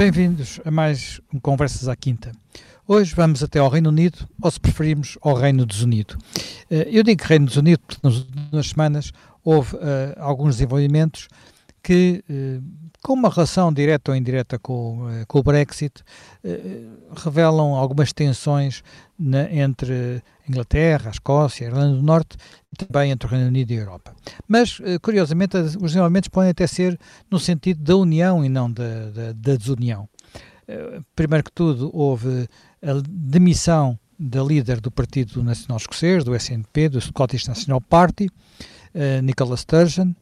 Bem-vindos a mais um Conversas à Quinta. Hoje vamos até ao Reino Unido, ou se preferirmos, ao Reino Desunido. Eh, eu digo Reino Desunido porque nas últimas semanas houve uh, alguns desenvolvimentos que, uh, com uma relação direta ou indireta com, uh, com o Brexit, revelam algumas tensões na, entre a Inglaterra, a Escócia, a Irlanda do Norte e também entre o Reino Unido e a Europa. Mas, curiosamente, os desenvolvimentos podem até ser no sentido da união e não da, da, da desunião. Primeiro que tudo, houve a demissão da líder do Partido Nacional Escocês, do SNP, do Scottish National Party, uh, Nicola Sturgeon.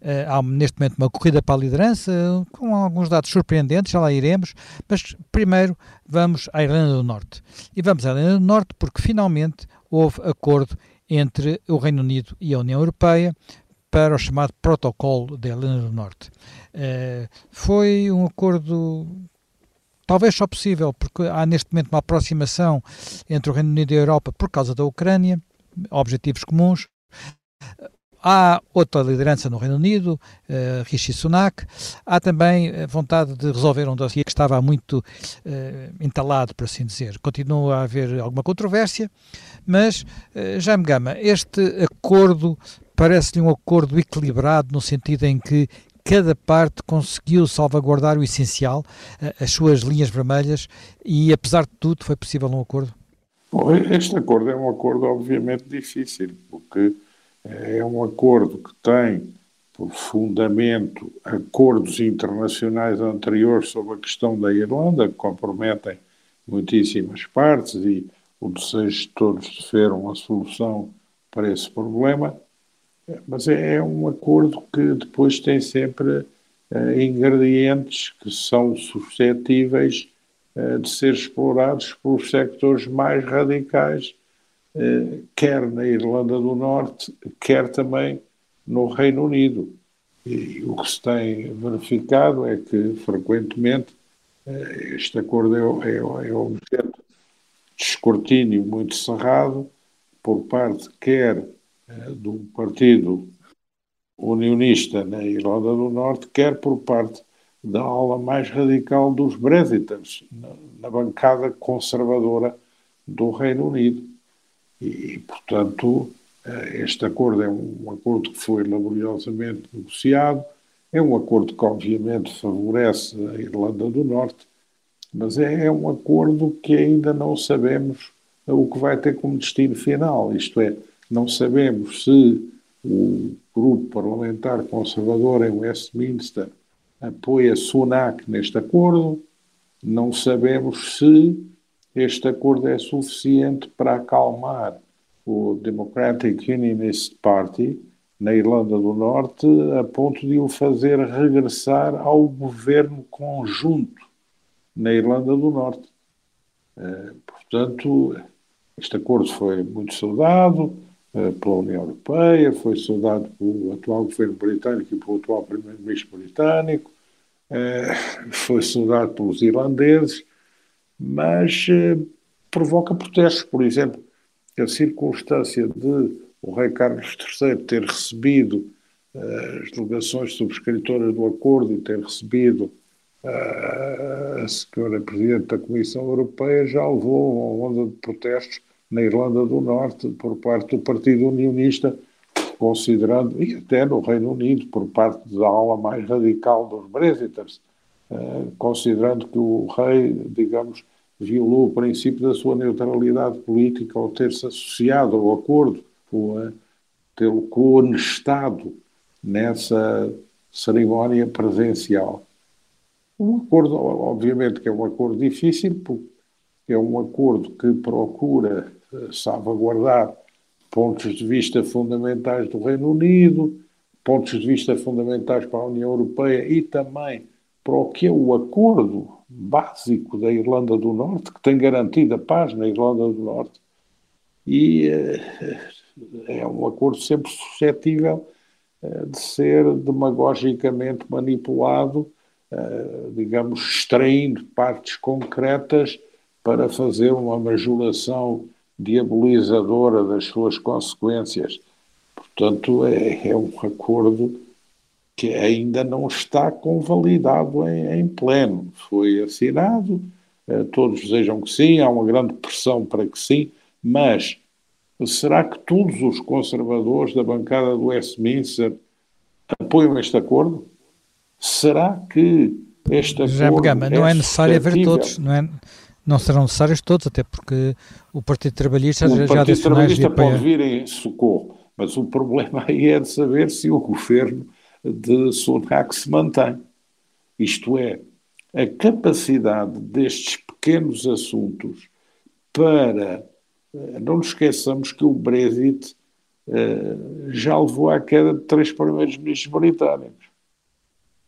Uh, há neste momento uma corrida para a liderança, com alguns dados surpreendentes, já lá iremos, mas primeiro vamos à Irlanda do Norte. E vamos à Irlanda do Norte porque finalmente houve acordo entre o Reino Unido e a União Europeia para o chamado Protocolo da Irlanda do Norte. Uh, foi um acordo talvez só possível porque há neste momento uma aproximação entre o Reino Unido e a Europa por causa da Ucrânia, objetivos comuns. Há outra liderança no Reino Unido, uh, Rishi Sunak. Há também a vontade de resolver um dossiê que estava muito uh, entalado, por assim dizer. Continua a haver alguma controvérsia, mas, uh, Jaime Gama, este acordo parece-lhe um acordo equilibrado no sentido em que cada parte conseguiu salvaguardar o essencial, as suas linhas vermelhas, e apesar de tudo foi possível um acordo? Bom, este acordo é um acordo obviamente difícil, porque é um acordo que tem por fundamento acordos internacionais anteriores sobre a questão da Irlanda, que comprometem muitíssimas partes e o desejo de todos de ver uma solução para esse problema, mas é, é um acordo que depois tem sempre uh, ingredientes que são suscetíveis uh, de ser explorados pelos sectores mais radicais quer na Irlanda do Norte, quer também no Reino Unido. E o que se tem verificado é que, frequentemente, eh, este acordo é, é, é objeto de escrutínio muito cerrado por parte quer eh, do Partido Unionista na Irlanda do Norte, quer por parte da ala mais radical dos Brexiters, na, na bancada conservadora do Reino Unido. E, portanto, eh, este acordo é um acordo que foi laboriosamente negociado, é um acordo que, obviamente, favorece a Irlanda do Norte, mas é, é um acordo que ainda não sabemos o que vai ter como destino final, isto é, não sabemos se o grupo parlamentar conservador em Westminster apoia Sunak neste acordo, não sabemos se este acordo é suficiente para acalmar o Democratic Unionist Party na Irlanda do Norte a ponto de o fazer regressar ao governo conjunto na Irlanda do Norte. Uh, portanto, este acordo foi muito saudado uh, pela União Europeia, foi saudado pelo atual governo britânico e pelo atual primeiro-ministro britânico, uh, foi saudado pelos irlandeses, mas eh, provoca protestos. Por exemplo, a circunstância de o rei Carlos III ter recebido uh, as delegações subscritoras do acordo e ter recebido uh, a senhora Presidente da Comissão Europeia já levou uma onda de protestos na Irlanda do Norte por parte do Partido Unionista, considerando, e até no Reino Unido, por parte da ala mais radical dos Brexiters, eh, considerando que o rei, digamos, violou o princípio da sua neutralidade política ao ter-se associado ao acordo, ou a tê-lo coonestado nessa cerimónia presencial. Um acordo, obviamente, que é um acordo difícil, porque é um acordo que procura eh, salvaguardar pontos de vista fundamentais do Reino Unido, pontos de vista fundamentais para a União Europeia e também para o que é o acordo básico da Irlanda do Norte, que tem garantido a paz na Irlanda do Norte. E uh, é um acordo sempre suscetível uh, de ser demagogicamente manipulado, uh, digamos, extraindo partes concretas para fazer uma majoração diabolizadora das suas consequências. Portanto, é, é um acordo que ainda não está convalidado em, em pleno. Foi assinado, eh, todos desejam que sim, há uma grande pressão para que sim, mas será que todos os conservadores da bancada do Westminster apoiam este acordo? Será que este acordo. Já Gama, não é, é necessário haver todos, não, é, não serão necessários todos, até porque o Partido Trabalhista o já O Partido Trabalhista pode vir em socorro, mas o problema aí é de saber se o governo de Sunak se mantém. Isto é, a capacidade destes pequenos assuntos para. Eh, não nos esqueçamos que o Brexit uh, já levou à queda de três primeiros ministros britânicos.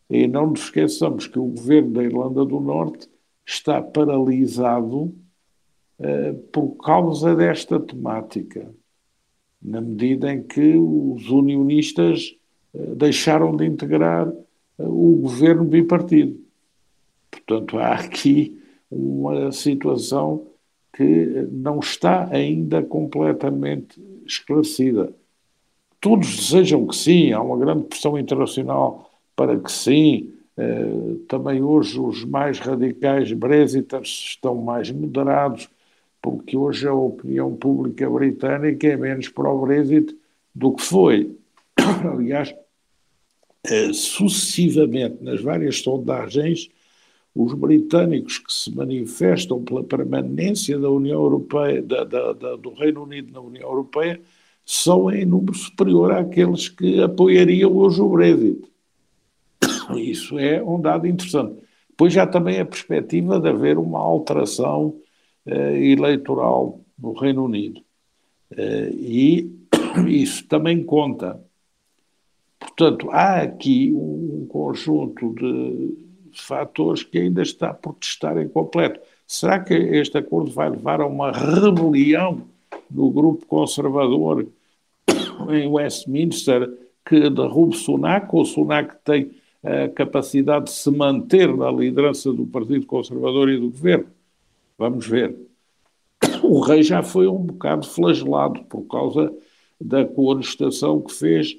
E não nos esqueçamos que o governo da Irlanda do Norte está paralisado uh, por causa desta temática, na medida em que os unionistas deixaram de integrar uh, o governo bipartido. Portanto, há aqui uma situação que não está ainda completamente esclarecida. Todos desejam que sim, há uma grande pressão internacional para que sim. Também hoje os mais radicais brexiters estão mais moderados, porque hoje a opinião pública britânica é menos para o Brexit do que foi. Aliás, uh, sucessivamente nas várias sondagens, os britânicos que se manifestam pela permanência da União Europeia, da, da, da, do Reino Unido na União Europeia, são em número superior àqueles que apoiariam hoje o Brexit. Isso é um dado interessante. Depois já também a perspectiva de haver uma alteração uh, eleitoral no Reino Unido. Uh, e isso também conta. Portanto, há aqui um conjunto de fatores que ainda está por testar em completo. Será que este acordo vai levar a uma rebelião no grupo conservador em Westminster que derrube Sunak, ou Sunak tem a capacidade de se manter na liderança do Partido Conservador e do governo. Vamos ver. O rei já foi um bocado flagelado por causa da contestação que fez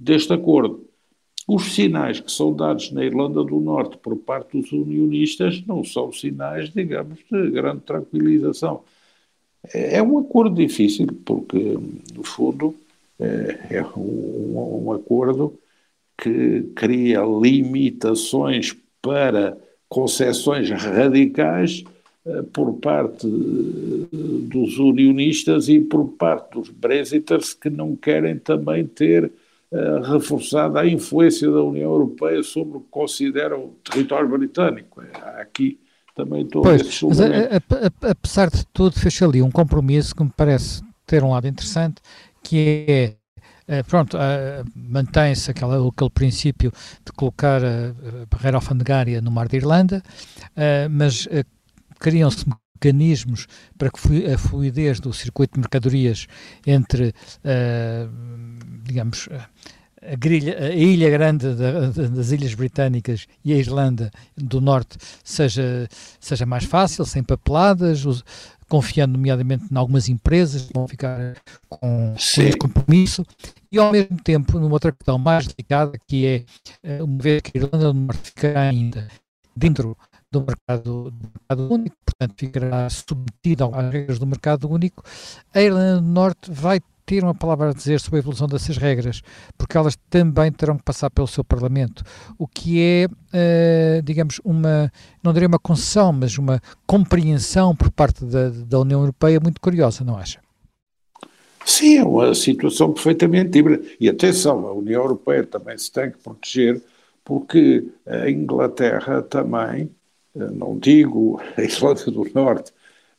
deste acordo. Os sinais que são dados na Irlanda do Norte por parte dos unionistas não são sinais, digamos, de grande tranquilização. É, é um acordo difícil, porque, no fundo, é, é um, um acordo que cria limitações para concessões radicais eh, por parte eh, dos unionistas e por parte dos brexiters que não querem também ter uh, reforçada a influência da União Europeia sobre o que consideram o território britânico. Há aqui também todo pois, esse mas a, a, apesar de tudo, fez ali um compromisso que me parece ter um lado interessante, que é eh, pronto, uh, mantém-se aquele princípio de colocar a, a barreira alfandegária no mar de Irlanda, uh, mas criam-se mecanismos para que a fluidez do circuito de mercadorias entre, digamos, a, grilha, a ilha grande da, das ilhas britânicas e a Irlanda do Norte seja, seja mais fácil, sem papeladas, confiando nomeadamente em algumas empresas que vão ficar com, com esse compromisso e ao mesmo tempo numa outra questão mais delicada que é eh, uma vez que a Irlanda do Norte ficará ainda dentro do mercado, do mercado único, portanto ficará submetida às regras do mercado único, a Irlanda do Norte vai ter uma palavra a dizer sobre a evolução dessas regras, porque elas também terão que passar pelo seu Parlamento, o que é, uh, digamos, uma, não diria uma concessão, mas uma compreensão por parte da, da União Europeia muito curiosa, não acha? Sim, é uma situação perfeitamente híbrida. E atenção, a União Europeia também se tem que proteger, porque a Inglaterra também, não digo a Irlanda do Norte,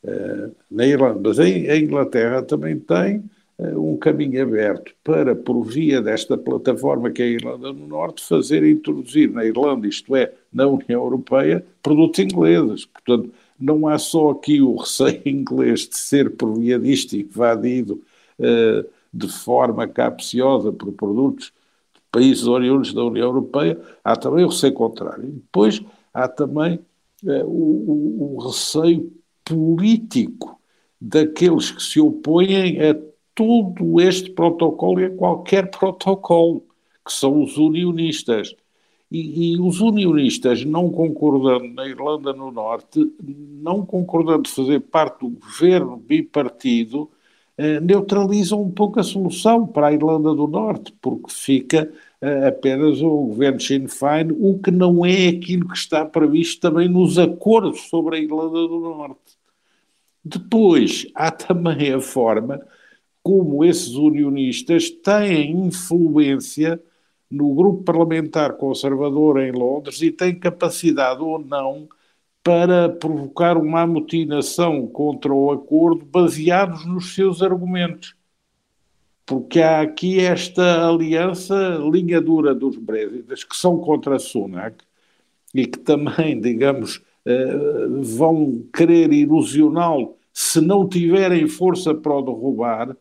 eh, na Irlanda, mas a Inglaterra também tem eh, um caminho aberto para, por via desta plataforma que é a Irlanda do Norte, fazer introduzir na Irlanda, isto é, na União Europeia, produtos ingleses. Portanto, não há só aqui o receio inglês de ser por via disto invadido de forma capciosa por produtos de países oriundos da União Europeia, há também o receio contrário. Depois há também o, o receio político daqueles que se opõem a todo este protocolo e a qualquer protocolo, que são os unionistas. E, e, os unionistas, não concordando na Irlanda do Norte, não concordando fazer parte do governo bipartido, eh, neutralizam um pouco a solução para a Irlanda do Norte, porque fica apenas o governo Sinn Féin, o que não é aquilo que está previsto também nos acordos sobre a Irlanda do Norte. Depois, há também a forma como esses unionistas têm influência no grupo parlamentar conservador em Londres e têm capacidade ou não para provocar uma amotinação contra o acordo baseados nos seus argumentos. Porque há aqui esta aliança linha dura dos Brezidas, que são contra Sunak e que também, digamos, eh, vão querer ilusioná-lo se não tiverem força para o derrubar,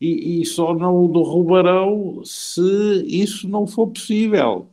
e, e só não o derrubarão se isso não for possível.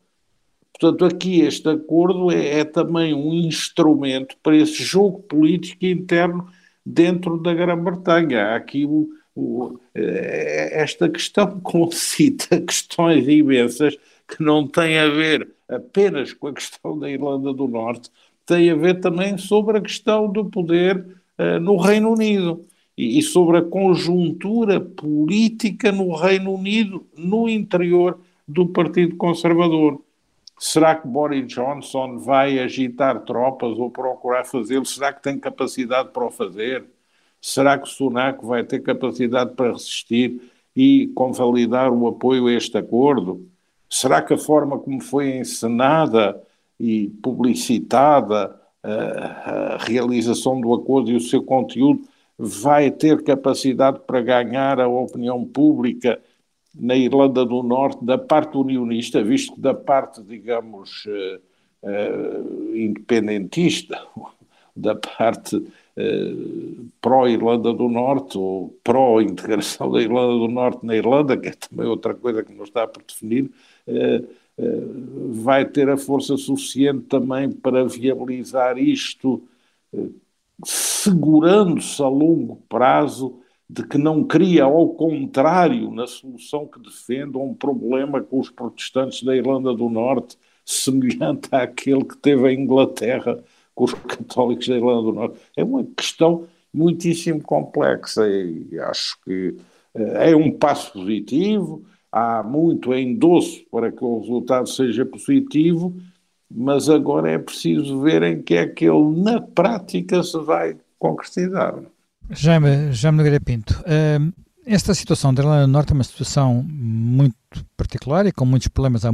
Portanto, aqui este acordo é, é, também um instrumento para esse jogo político interno dentro da Grã-Bretanha. Há aqui o, o, eh, esta questão concita questões imensas que não têm a ver apenas com a questão da Irlanda do Norte, tem a ver também sobre a questão do poder uh, no Reino Unido e, e sobre a conjuntura política no Reino Unido, no interior do Partido Conservador. Será que Boris Johnson vai agitar tropas ou procurar fazê-lo? Será que tem capacidade para o fazer? Será que Sunak vai ter capacidade para resistir e convalidar o apoio a este acordo? Será que a forma como foi encenada e publicitada a, a realização do acordo e o seu conteúdo vai ter capacidade para ganhar a opinião pública na Irlanda do Norte da parte unionista, visto que da parte, digamos, uh, uh, independentista, da parte pró-Irlanda do Norte ou pró-integração da Irlanda do Norte na Irlanda, que é também outra coisa que não está por definir, vai ter a força suficiente também para viabilizar isto segurando-se a longo prazo de que não cria, ao contrário, na solução que defende, um problema com os protestantes da Irlanda do Norte, semelhante àquele que teve a Inglaterra com os católicos da Irlanda do Norte. É uma questão muitíssimo complexa e acho que eh, é um passo positivo, há muito endosso para que o resultado seja positivo, mas agora é preciso ver em que é que ele, na prática, se vai concretizar. Jaime, Jaime Nogueira Pinto, uh, esta situação da Irlanda do Norte é uma situação muito particular e com muitos problemas há,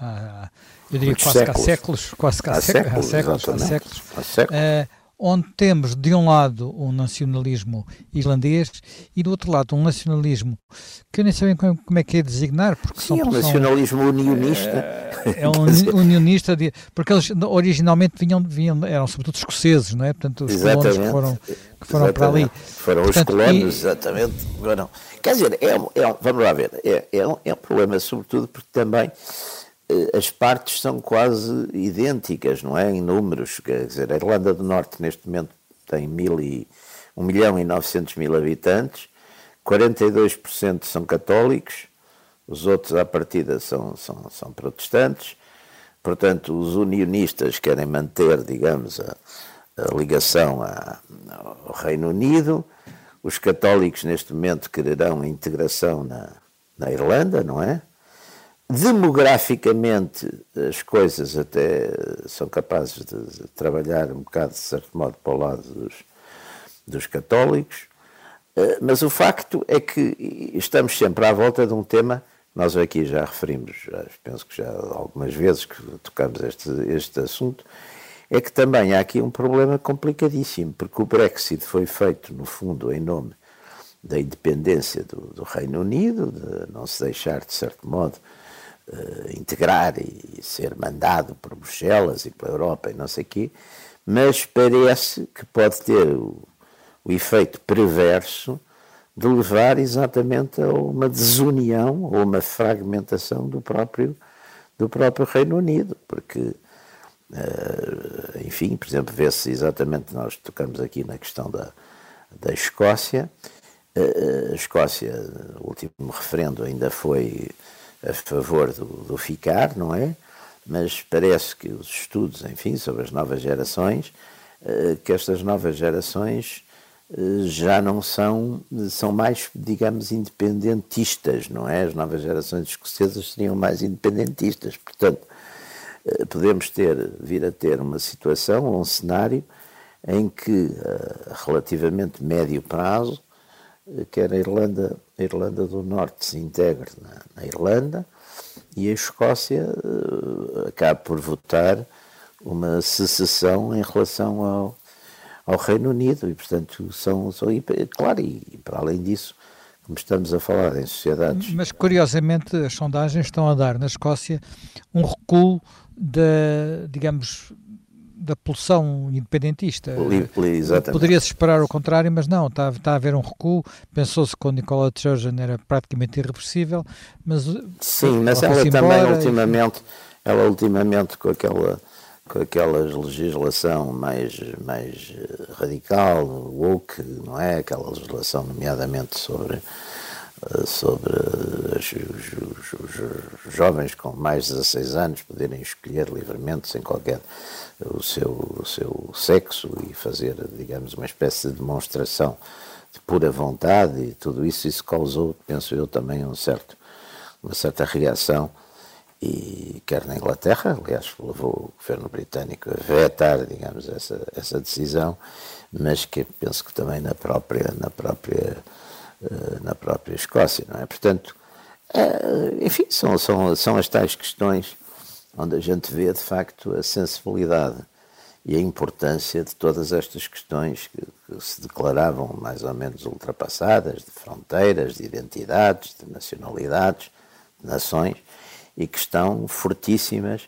há eu diria quase séculos. há séculos, quase há, há séculos, séculos, há séculos, há séculos. Uh, onde temos de um lado um nacionalismo irlandês e do outro lado um nacionalismo que eu nem sei como, como é que é designar porque Sim, são, é um nacionalismo são, unionista. é, é um unionista de, porque eles originalmente vinham, vinham eram sobretudo escoceses não é? Portanto os exatamente, colonos que foram, que foram para ali. Foram portanto, os colonos e, exatamente. Não. quer dizer é, é, vamos lá ver. É, é, um, é um problema sobretudo porque também eh, as partes são quase idênticas, não é? Em números, quer dizer, a Irlanda do Norte neste momento tem mil e, 1 milhão e 900 mil habitantes, 42% são católicos, os outros à partida são, são, são protestantes, portanto os unionistas querem manter, digamos, a, a ligação a, ao Reino Unido, os católicos neste momento quererão a integração na, na Irlanda, não é? Demograficamente, as coisas até são capazes de trabalhar um bocado, de certo modo, para o lado dos, dos católicos, eh, mas o facto é que estamos sempre à volta de um tema, nós aqui já referimos, já, penso que já algumas vezes que tocamos este, este assunto, é que também há aqui um problema complicadíssimo, porque o Brexit foi feito, no fundo, em nome da independência do, do Reino Unido, de não se deixar, de certo modo, integrar e ser mandado por Bruxelas e pela Europa e não sei o quê, mas parece que pode ter o, o efeito perverso de levar exatamente a uma desunião ou uma fragmentação do próprio, do próprio Reino Unido, porque, uh, enfim, por exemplo, vê-se exatamente, nós tocamos aqui na questão da, da Escócia, uh, a Escócia, o último referendo ainda foi a favor do, do ficar, não é? mas parece que os estudos, enfim, sobre as novas gerações, eh, que estas novas gerações eh, já não são, são mais, digamos, independentistas, não é? As novas gerações escocesas seriam mais independentistas, portanto, eh, podemos ter, vir a ter uma situação um cenário em que, relativamente médio prazo, quer a Irlanda, a Irlanda do Norte se integre na, na Irlanda e a Escócia acabe por votar uma secessão em relação ao, ao Reino Unido e, portanto, são, são claro, e para além disso, como estamos a falar em sociedades. Mas curiosamente as sondagens estão a dar na Escócia um recuo da, digamos, da pulsão independentista. Poderia-se esperar o contrário, mas não, está, está a haver um recuo. Pensou-se que o Nicola Sturgeon era praticamente irreversível, mas. Sim, mas ela, ela também, embora, ultimamente, ela ultimamente com aquela com aquela legislação mais, mais eh, radical, woke, não é? Aquela legislação, nomeadamente sobre, eh, sobre os, os, os, jovens com mais de 16 anos poderem escolher livremente, sem qualquer o seu, o seu sexo e fazer, digamos, uma espécie de demonstração de pura vontade e tudo isso, isso causou, penso eu, também um certo, uma certa reação e quer na Inglaterra, aliás, levou o governo britânico a vetar, digamos, essa, essa decisão, mas que penso que também na própria, na própria, eh, na própria Escócia, não é? Portanto, eh, enfim, são, são, são as tais questões onde a gente vê, de facto, a sensibilidade e a importância de todas estas questões que, que se declaravam mais ou menos ultrapassadas, de fronteiras, de identidades, de nacionalidades, de nações, e que estão fortíssimas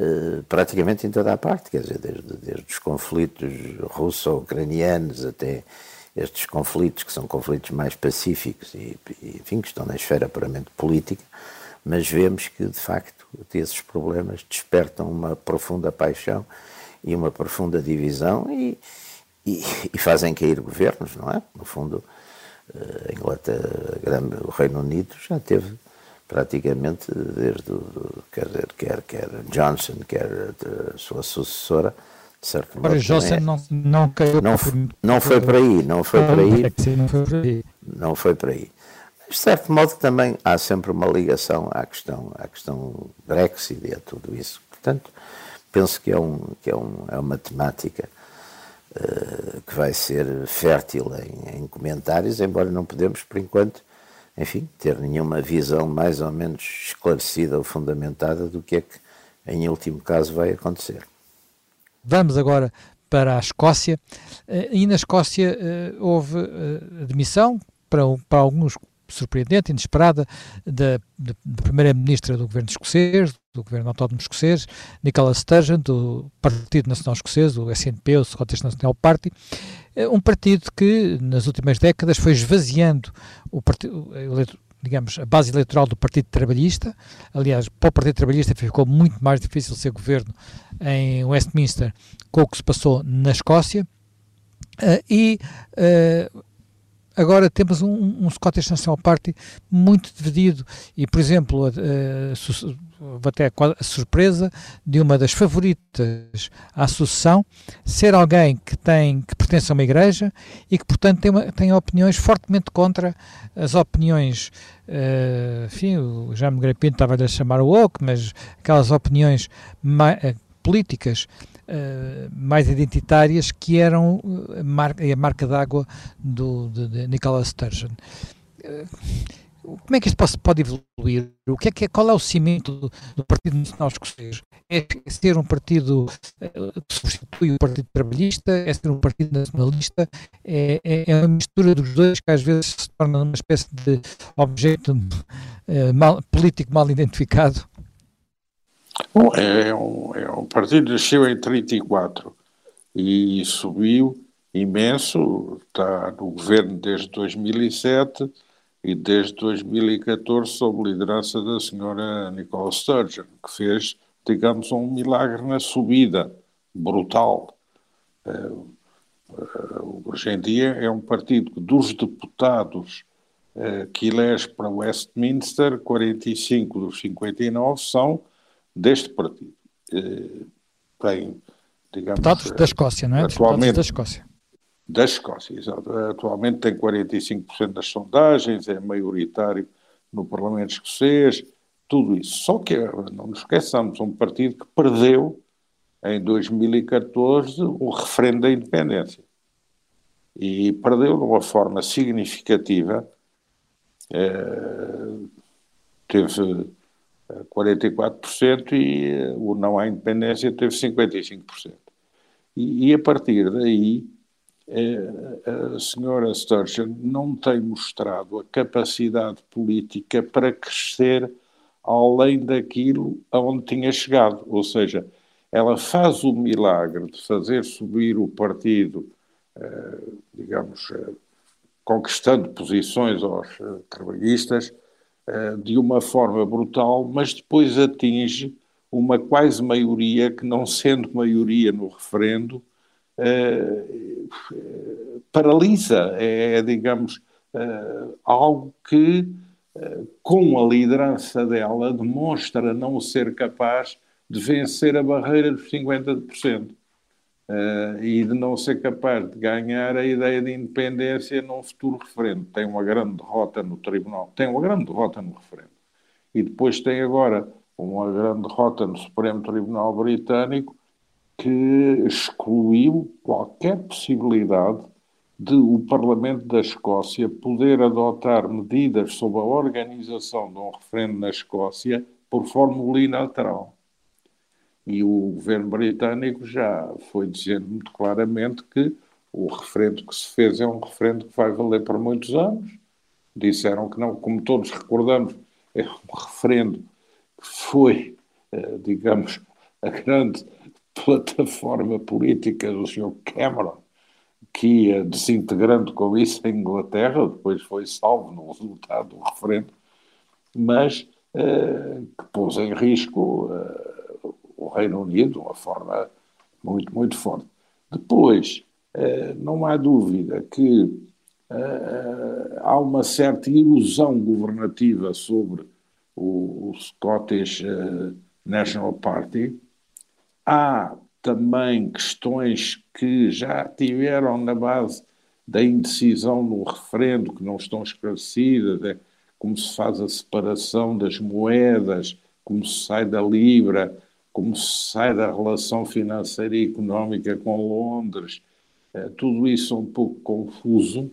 uh, praticamente em toda a parte, quer dizer, desde, desde os conflitos russo-ucranianos até estes conflitos que são conflitos mais pacíficos e, e, enfim, que estão na esfera puramente política, mas vemos que, de facto, esses problemas despertam uma profunda paixão e uma profunda divisão e, e, e fazem cair governos, não é? No fundo, eh, a Inglaterra, o Reino Unido já teve praticamente desde o, quer, dizer, quer, quer Johnson, quer a sua sucessora, de certo modo. Johnson é, não, não caiu não, não foi por aí, não foi por aí. Não foi por aí. Não foi por aí. De certo modo também há sempre uma ligação à questão, à questão Brexit e a tudo isso. Portanto, penso que é, um, que é, um, é uma temática uh, que vai ser fértil em, em comentários, embora não podemos, por enquanto, enfim, ter nenhuma visão mais ou menos esclarecida ou fundamentada do que é que, em último caso, vai acontecer. Vamos agora para a Escócia. Eh, e na Escócia eh, houve eh, admissão para, para alguns surpreendente, inesperada, da, primeira-ministra do governo escocês, do governo autónomo escocês, Nicola Sturgeon, do Partido Nacional Escocês, o SNP, o Scottish National Party, é um partido que nas últimas décadas foi esvaziando o partido, digamos, a base eleitoral do Partido Trabalhista. Aliás, para o Partido Trabalhista ficou muito mais difícil ser governo em Westminster com o que se passou na Escócia. Uh, e uh, Agora temos um, um Scottish National Party muito dividido e, por exemplo, a, até a surpresa de uma das favoritas à sucessão ser alguém que tem que pertence a uma igreja e que, portanto, tem, uma, tem opiniões fortemente contra as opiniões, uh, enfim, o Jaime Grapinto estava a chamar o woke, mas aquelas opiniões uh, políticas uh, mais identitárias que eram a, mar a marca d'água de, de Nicolas Sturgeon. Uh, como é que isto pode, pode, evoluir? O que é que é, qual é o cimento do, do Partido Nacional Escocês? É ser um partido que substitui o Partido Trabalhista? É ser um partido nacionalista? É, é, é uma mistura dos dois que às vezes se torna uma espécie de objeto uh, mal, político mal identificado? Bom, é, é um, é um partido que nasceu em 34 e subiu imenso, está no governo desde 2007 e desde 2014 sob liderança da senhora Nicole Sturgeon, que fez, digamos, um milagre na subida brutal. Uh, hoje em dia é um partido que dos deputados que elege para Westminster, 45 dos 59 são deste partido. Tem, digamos. Deputados da Escócia, não é? Atualmente, da Escócia. Da Escócia, exato. Atualmente tem 45% das sondagens, é maioritário no Parlamento escocês, tudo isso. Só que, não nos esqueçamos, um partido que perdeu em 2014 o referendo da independência. E perdeu de uma forma significativa. Eh, teve 44% eh, e eh, o não à independência teve 55%. E, e a partir daí, a senhora Sturgeon não tem mostrado a capacidade política para crescer além daquilo aonde tinha chegado. Ou seja, ela faz o milagre de fazer subir o partido, eh, digamos, eh, conquistando posições aos eh, trabalhistas de uma forma brutal, mas depois atinge uma quase maioria que, não sendo maioria no referendo, paralisa. É, digamos, algo que, com a liderança dela, demonstra não ser capaz de vencer a barreira dos 50% uh, e de não ser capaz de ganhar a ideia de independência num futuro referendo. Tem uma grande derrota no tribunal, tem uma grande derrota no referendo. E depois tem agora uma grande derrota no Supremo Tribunal Britânico que excluiu qualquer possibilidade de o Parlamento da Escócia poder adotar medidas sobre a organização de um referendo na Escócia por fórmula unilateral. E o governo britânico já foi dizendo muito claramente que o referendo que se fez é um referendo que vai valer por muitos anos. Disseram que não, como todos recordamos, é um referendo que foi, eh, digamos, a grande plataforma política do Sr. Cameron, que ia desintegrando com isso a Inglaterra, depois foi salvo no resultado do referendo, mas eh, que pôs em risco eh, o Reino Unido de uma forma muito, muito forte. Depois, eh, não há dúvida que eh, há uma certa ilusão governativa sobre o, Scottish eh, National Party. Há também questões que já tiveram na base da indecisão no referendo, que não estão esclarecidas, é como se faz a separação das moedas, como se sai da Libra, como se sai da relação financeira e económica com Londres, eh, tudo isso é um pouco confuso.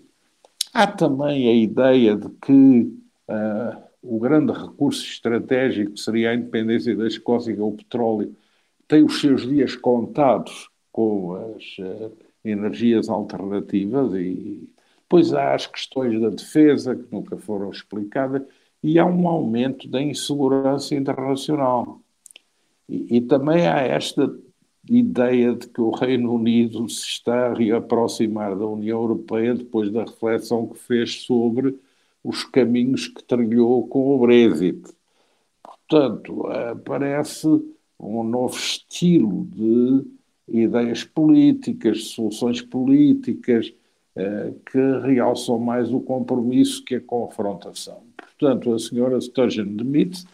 Há também a ideia de que uh, o grande recurso estratégico seria a independência da Escócia, é o petróleo, tem os seus dias contados com as uh, energias alternativas e depois há as questões da defesa que nunca foram explicadas e há um aumento da insegurança internacional. E, e também há esta ideia de que o Reino Unido se está a reaproximar da União Europeia depois da reflexão que fez sobre os caminhos que trilhou com o Brexit. Portanto, parece um novo estilo de ideias políticas, soluções políticas, eh, que realçam mais o compromisso que a confrontação. Portanto, a senhora Sturgeon demite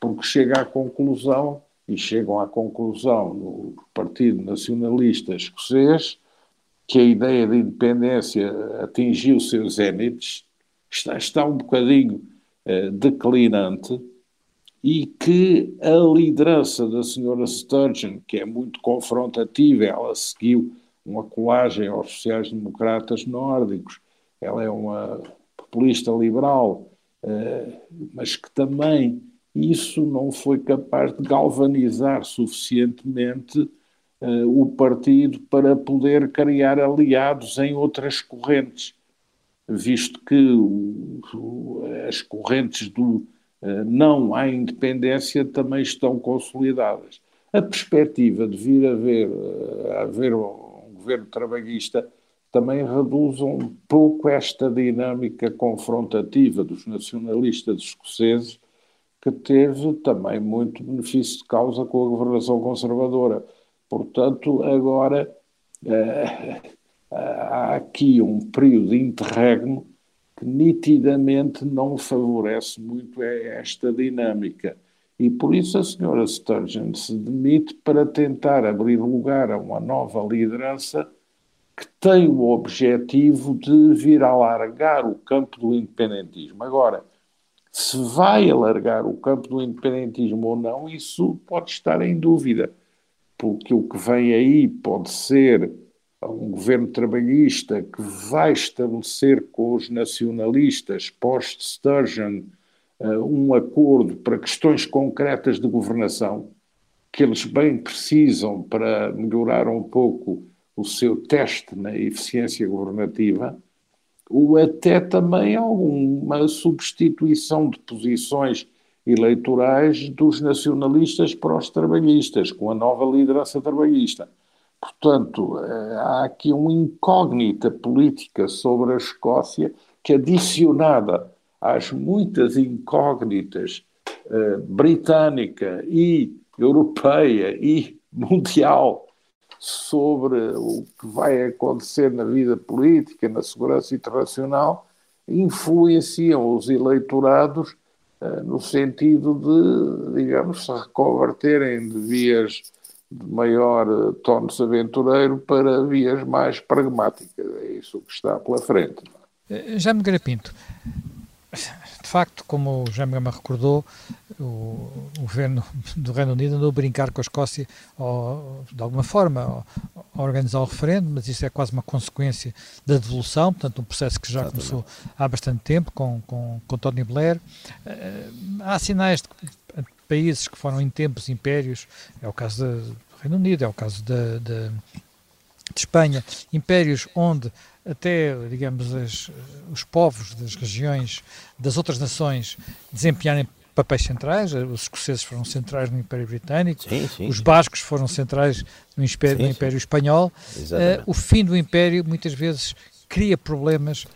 porque chega à conclusão e chegam à conclusão no Partido Nacionalista Escocês que a ideia de independência atingiu seus zénites, está, está um bocadinho uh, declinante e que a liderança da senhora Sturgeon, que é muito confrontativa, ela seguiu uma colagem aos sociais-democratas nórdicos, ela é uma populista liberal, uh, mas que também isso não foi capaz de galvanizar suficientemente uh, o partido para poder criar aliados em outras correntes, visto que o, o, as correntes do uh, não à independência também estão consolidadas. A perspectiva de vir a haver, uh, a haver um governo trabalhista também reduz um pouco esta dinâmica confrontativa dos nacionalistas escoceses que teve também muito benefício de causa com a governação conservadora. Portanto, agora eh, há aqui um período interregno que nitidamente não favorece muito esta dinâmica. E por isso a senhora Sturgeon se demite para tentar abrir lugar a uma nova liderança que tem o objetivo de vir alargar o campo do independentismo. Agora, se vai alargar o campo do independentismo ou não, isso pode estar em dúvida, porque o que vem aí pode ser um governo trabalhista que vai estabelecer com os nacionalistas post-Sturgeon uh, um acordo para questões concretas de governação que eles bem precisam para melhorar um pouco o seu teste na eficiência governativa, ou até também alguma substituição de posições eleitorais dos nacionalistas para os trabalhistas, com a nova liderança trabalhista. Portanto, eh, há aqui uma incógnita política sobre a Escócia que, adicionada às muitas incógnitas uh, britânica e europeia e mundial sobre o que vai acontecer na vida política, na segurança internacional, influenciam os eleitorados uh, no sentido de, digamos, se reconverterem de vias de maior uh, tónus aventureiro para vias mais pragmáticas. É isso que está pela frente. É? Já me Pinto, de facto, como o Jaime recordou, o, o, governo do Reino Unido andou a brincar com a Escócia, ou, de alguma forma, a organizar o referendo, mas isso é quase uma consequência da devolução, portanto, um processo que já começou há bastante tempo com, com, com Tony Blair. Uh, há sinais de países que foram em tempos impérios, é o caso do Reino Unido, é o caso de, de, de Espanha, impérios onde até, digamos, as, os povos das regiões, das outras nações, desempenharem papéis centrais. Os escoceses foram centrais no Império Britânico, sim, sim, os bascos foram centrais no Império, sim, no Império Espanhol. Uh, o fim do Império muitas vezes cria problemas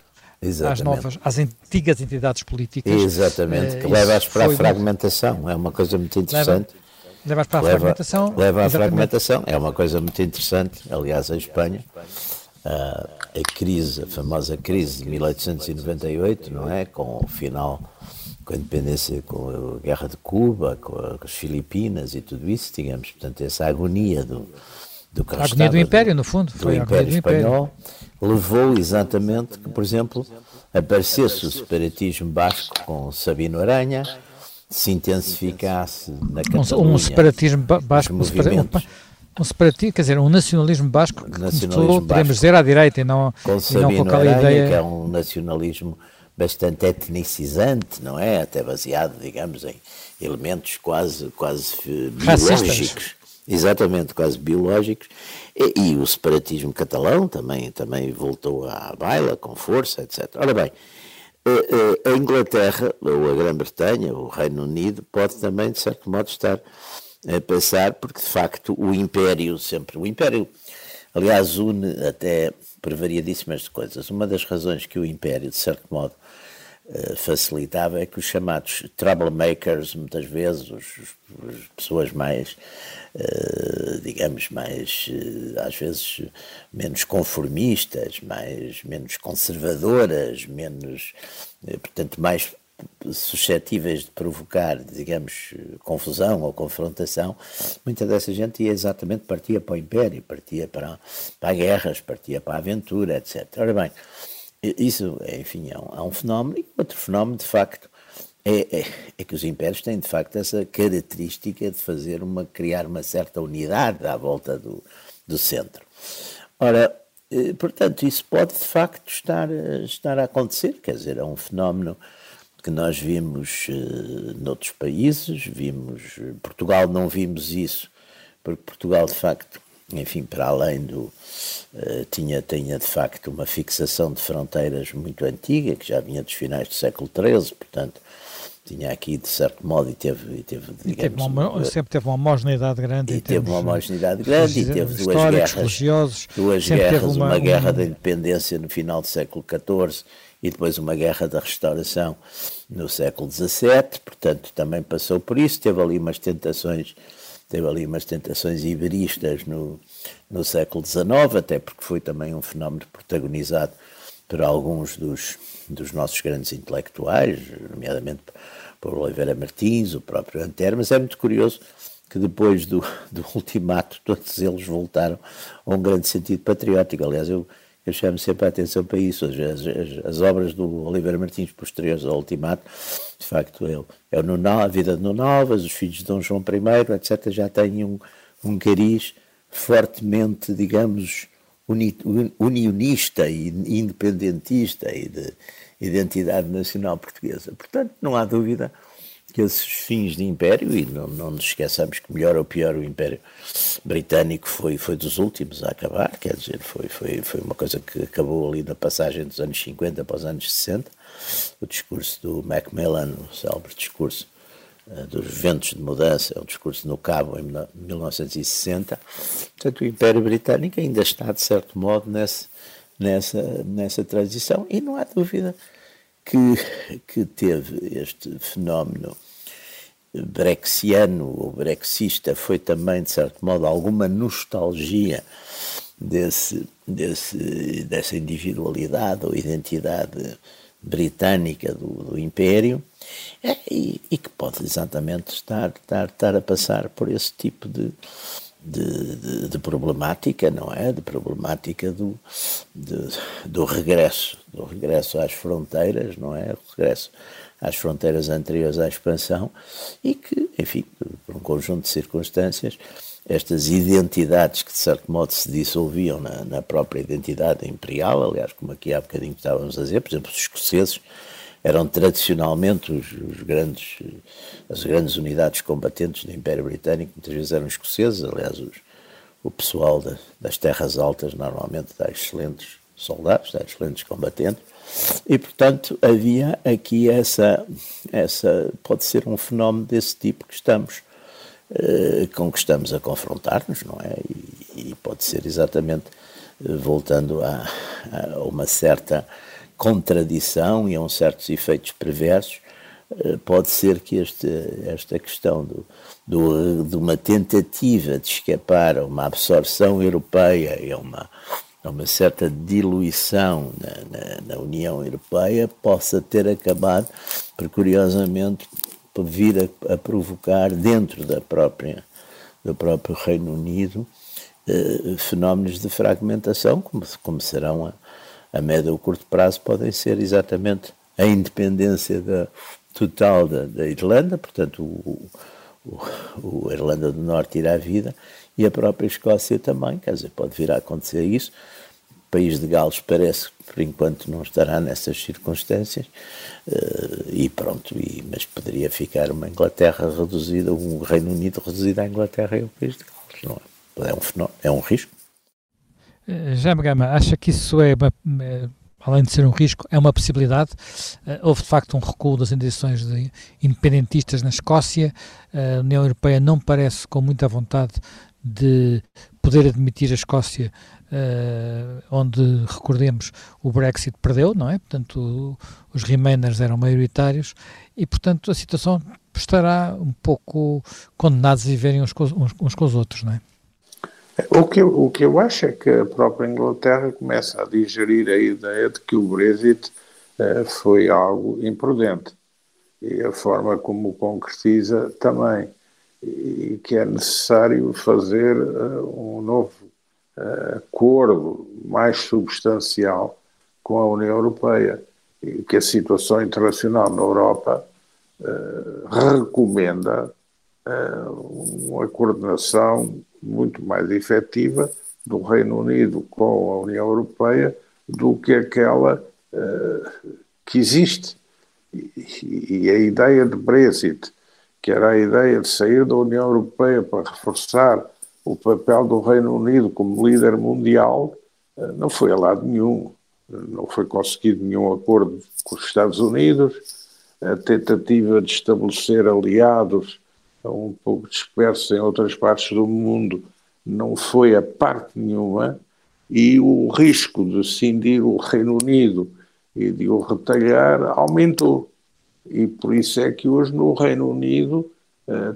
Exatamente. às novas, às antigas entidades políticas. Exatamente, uh, que leva-as para a fragmentação, muito... é uma coisa muito interessante. Leva, leva para a leva, fragmentação. Leva à fragmentação, é uma coisa muito interessante, aliás, a Espanha a, a crise, a famosa crise de 1898, não é? Com o final, com a independência, com a guerra de Cuba, com, as Filipinas e tudo isso, digamos, portanto, essa agonia do, do que A agonia do Império, no fundo, foi do Império Espanhol, Império. levou exatamente que, por exemplo, aparecesse o separatismo basco com Sabino Aranha, se intensificasse na Catalunha. Um, separatismo basco, um separatismo um separatismo, quer dizer, um nacionalismo basco que nacionalismo começou, podemos dizer, à direita e não com, e não com aquela Aranha, ideia... que é um nacionalismo bastante etnicizante, não é? Até baseado, digamos, em elementos quase, quase biológicos. Exatamente, quase biológicos. E, e, o separatismo catalão também, também voltou à baila com força, etc. Ora bem, eh, eh, a Inglaterra, ou a Grã-Bretanha, ou o Reino Unido, pode também, de certo modo, estar a pensar, porque de facto o Império sempre. O Império, aliás, une até por variadíssimas coisas. Uma das razões que o Império, de certo modo, eh, facilitava é que os chamados troublemakers, muitas vezes, as pessoas mais, uh, digamos, mais, uh, às vezes, menos conformistas, mais, menos conservadoras, menos, portanto, mais suscetíveis de provocar, digamos, confusão ou confrontação, muita dessa gente ia exatamente, partia para o Império, partia para, para guerras, partia para a aventura, etc. Ora bem, isso, enfim, é um, é um fenómeno, e outro fenómeno, de facto, é, é, é, que os impérios têm, de facto, essa característica de fazer uma, criar uma certa unidade à volta do, do centro. Ora, eh, portanto, isso pode, de facto, estar, estar a acontecer, quer dizer, é um fenómeno que nós vimos uh, noutros países, vimos, Portugal não vimos isso, porque Portugal de facto, enfim, para além do, uh, tinha, tinha de facto uma fixação de fronteiras muito antiga, que já vinha dos finais do século XIII, portanto, tinha aqui de certo modo e teve, e teve, digamos, e teve uma, sempre teve uma homogeneidade grande e teve uma homogeneidade grande e teve duas guerras duas guerras uma, uma, guerra da independência no final do século XIV e depois uma guerra da restauração no século XVII, portanto também passou por isso, teve ali umas tentações, teve ali umas tentações iberistas no, no século XIX, até porque foi também um fenómeno protagonizado por alguns dos, dos nossos grandes intelectuais, nomeadamente por Oliveira Martins, o próprio Antero, mas é muito curioso que depois do, do ultimato todos eles voltaram a um grande sentido patriótico. Aliás, eu, eu chamo sempre a atenção para isso. As, as, as obras do Oliveira Martins posteriores ao ultimato, de facto, é, é o Nunal, a vida de Nunovas, os filhos de Dom João I, etc., já têm um, um cariz fortemente, digamos, uni, unionista e independentista e de identidade nacional portuguesa. Portanto, não há dúvida esses fins de império, e não, não nos esqueçamos que melhor ou pior o império britânico foi, foi dos últimos a acabar, quer dizer, foi, foi, foi uma coisa que acabou ali na passagem dos anos 50 para os anos 60, o discurso do Macmillan, o célebre discurso uh, dos ventos de mudança, é o discurso no Cabo em 1960, portanto o império britânico ainda está de certo modo nesse, nessa, nessa transição e não há dúvida que, que teve este fenómeno brexiano ou brexista foi também, de certo modo, alguma nostalgia desse, desse, dessa individualidade ou identidade britânica do, do Império é, e, e, que pode exatamente estar, estar, estar a passar por esse tipo de, de, de, de, problemática, não é? De problemática do, de, do regresso, do regresso às fronteiras, não é? O regresso às fronteiras anteriores à expansão e que, enfim, por um conjunto de circunstâncias, estas identidades que de certo modo se dissolviam na, na própria identidade imperial, aliás, como aqui há bocadinho estávamos a dizer, por exemplo, os escoceses eram tradicionalmente os, os, grandes, as grandes unidades combatentes do Império Britânico, muitas vezes eram escoceses, aliás, os, o pessoal de, das terras altas normalmente dá excelentes soldados, dá excelentes combatentes, e portanto havia aqui essa, essa pode ser um fenómeno desse tipo que estamos, eh, com que estamos a confrontar-nos, não é? E, e, pode ser exatamente eh, voltando a, a uma certa contradição e a uns certos efeitos perversos, eh, pode ser que este, esta questão do, do, de uma tentativa de escapar a uma absorção europeia e a uma, a uma certa diluição na, na, na, União Europeia possa ter acabado por, curiosamente, por vir a, a provocar dentro da própria, do próprio Reino Unido eh, fenómenos de fragmentação, como, como serão a, a médio ou curto prazo podem ser exatamente a independência da, total da, da Irlanda, portanto o, o, o, Irlanda do Norte irá à vida e a própria Escócia também, quer dizer, pode vir a acontecer isso. O país de Gales parece que por enquanto não estará nessas circunstâncias uh, e pronto, e, mas poderia ficar uma Inglaterra reduzida, um Reino Unido reduzido à Inglaterra e ao país de Gales, não é? É um, é um risco. Eh, Já Gama, acha que isso é, uma, eh, além de ser um risco, é uma possibilidade? Eh, houve de facto um recuo das de independentistas na Escócia, a União Europeia não parece com muita vontade de poder admitir a Escócia, onde, recordemos, o Brexit perdeu, não é? Portanto, os Remainers eram maioritários e, portanto, a situação estará um pouco condenados a viverem uns com os outros, não é? O que, eu, o que eu acho é que a própria Inglaterra começa a digerir a ideia de que o Brexit uh, foi algo imprudente. E a forma como o concretiza também. E que é necessário fazer uh, um novo uh, acordo mais substancial com a União Europeia. E que a situação internacional na Europa recomenda uma coordenação muito mais efetiva do Reino Unido com a União Europeia do que aquela uh, que existe. E, e, a ideia de Brexit, que era a ideia de sair da União Europeia para reforçar o papel do Reino Unido como líder mundial, uh, não foi a lado nenhum. Não foi conseguido nenhum acordo com os Estados Unidos. A tentativa de estabelecer aliados um pouco disperso em outras partes do mundo, não foi a parte nenhuma, e o risco de cindir o Reino Unido e de o retalhar aumentou. E por isso é que hoje no Reino Unido eh,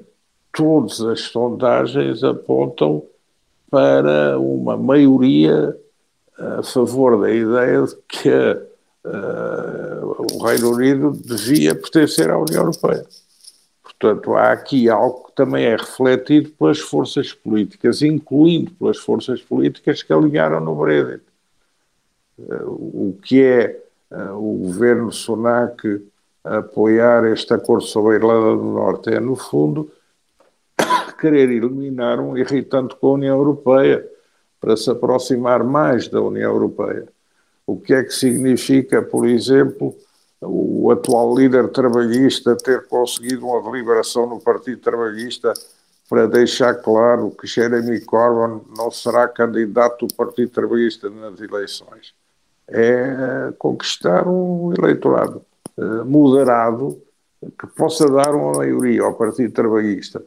todas as sondagens apontam para uma maioria a favor da ideia de que eh, o Reino Unido devia pertencer à União Europeia. Portanto, há aqui algo que também é refletido pelas forças políticas, incluindo pelas forças políticas que aliaram no Brexit. Eh, o que é eh, o governo Sunak apoiar este acordo sobre a Irlanda do Norte é, no fundo, querer eliminar um irritante com a União Europeia para se aproximar mais da União Europeia. O que é que significa, por exemplo, o atual líder trabalhista ter conseguido uma deliberação no Partido Trabalhista para deixar claro que Jeremy Corbyn não será candidato do Partido Trabalhista nas eleições. É conquistar um eleitorado eh, moderado que possa dar uma maioria ao Partido Trabalhista.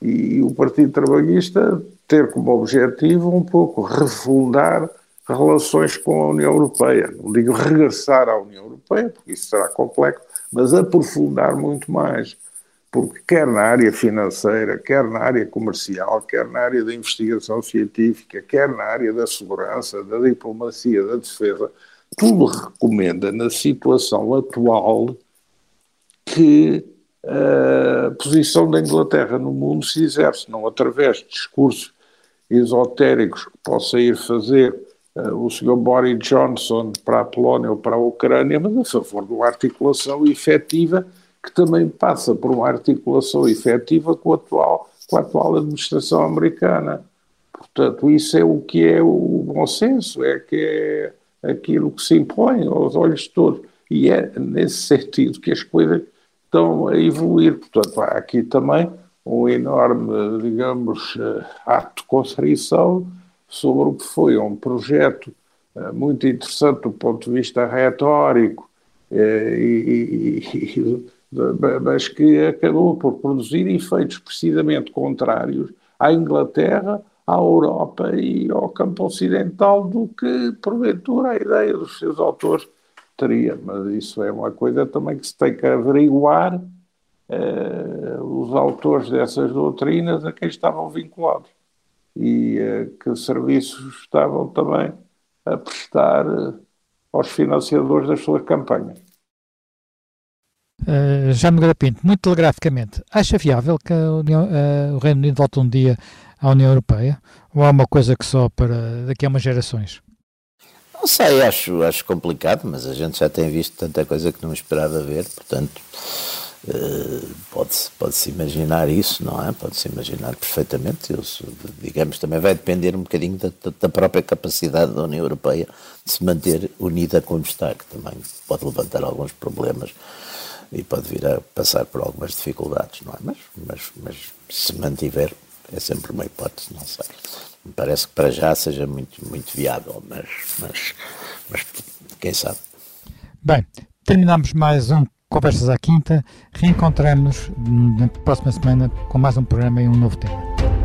E o Partido Trabalhista ter como objetivo um pouco refundar relações com a União Europeia. Não digo regressar à União Europeia, porque isso será complexo, mas aprofundar muito mais. Porque quer na área financeira, quer na área comercial, quer na área da investigação científica, quer na área da segurança, da diplomacia, da defesa, tudo recomenda, na situação atual, que a posição da Inglaterra no mundo se exerce, não através de discursos esotéricos que possa ir fazer o Sr. Boris Johnson para a Polónia ou para a Ucrânia, mas a favor de uma articulação efetiva que também passa por uma articulação efetiva com a atual, com a atual administração americana. Portanto, isso é o que é o bom senso, é que é aquilo que se impõe aos olhos de todos. E é nesse sentido que as coisas estão a evoluir. Portanto, há aqui também um enorme, digamos, eh, ato de contrição sobre o que foi um projeto eh, muito interessante do ponto de vista retórico, eh, e, e, e, mas que acabou por produzir efeitos precisamente contrários à Inglaterra, à Europa e ao campo ocidental do que, porventura, a ideia dos seus autores teria. Mas isso é uma coisa também que se tem que averiguar uh, os autores dessas doutrinas a quem estavam vinculados e uh, que serviços estavam também a prestar uh, aos financiadores das suas campanhas. Uh, já Nogueira Pinto, muito telegraficamente, acha viável que União, uh, o Reino Unido volte um dia à União Europeia? Ou há uma coisa que só para daqui a umas gerações? Não sei, acho, acho complicado, mas a gente já tem visto tanta coisa que não esperava ver, portanto, uh, pode-se pode -se imaginar isso, não é? Pode-se imaginar perfeitamente. Eu, digamos, também vai depender um bocadinho da, da, própria capacidade da União Europeia de se manter unida como está, que também pode levantar alguns problemas e pode vir a passar por algumas dificuldades, não é? Mas, mas, mas se mantiver, é sempre uma hipótese, não sei. Me parece que para já seja muito, muito viável, mas, mas, mas quem sabe. Bem, terminamos mais um Conversas à Quinta. Reencontramos-nos na próxima semana com mais um programa e um novo tema.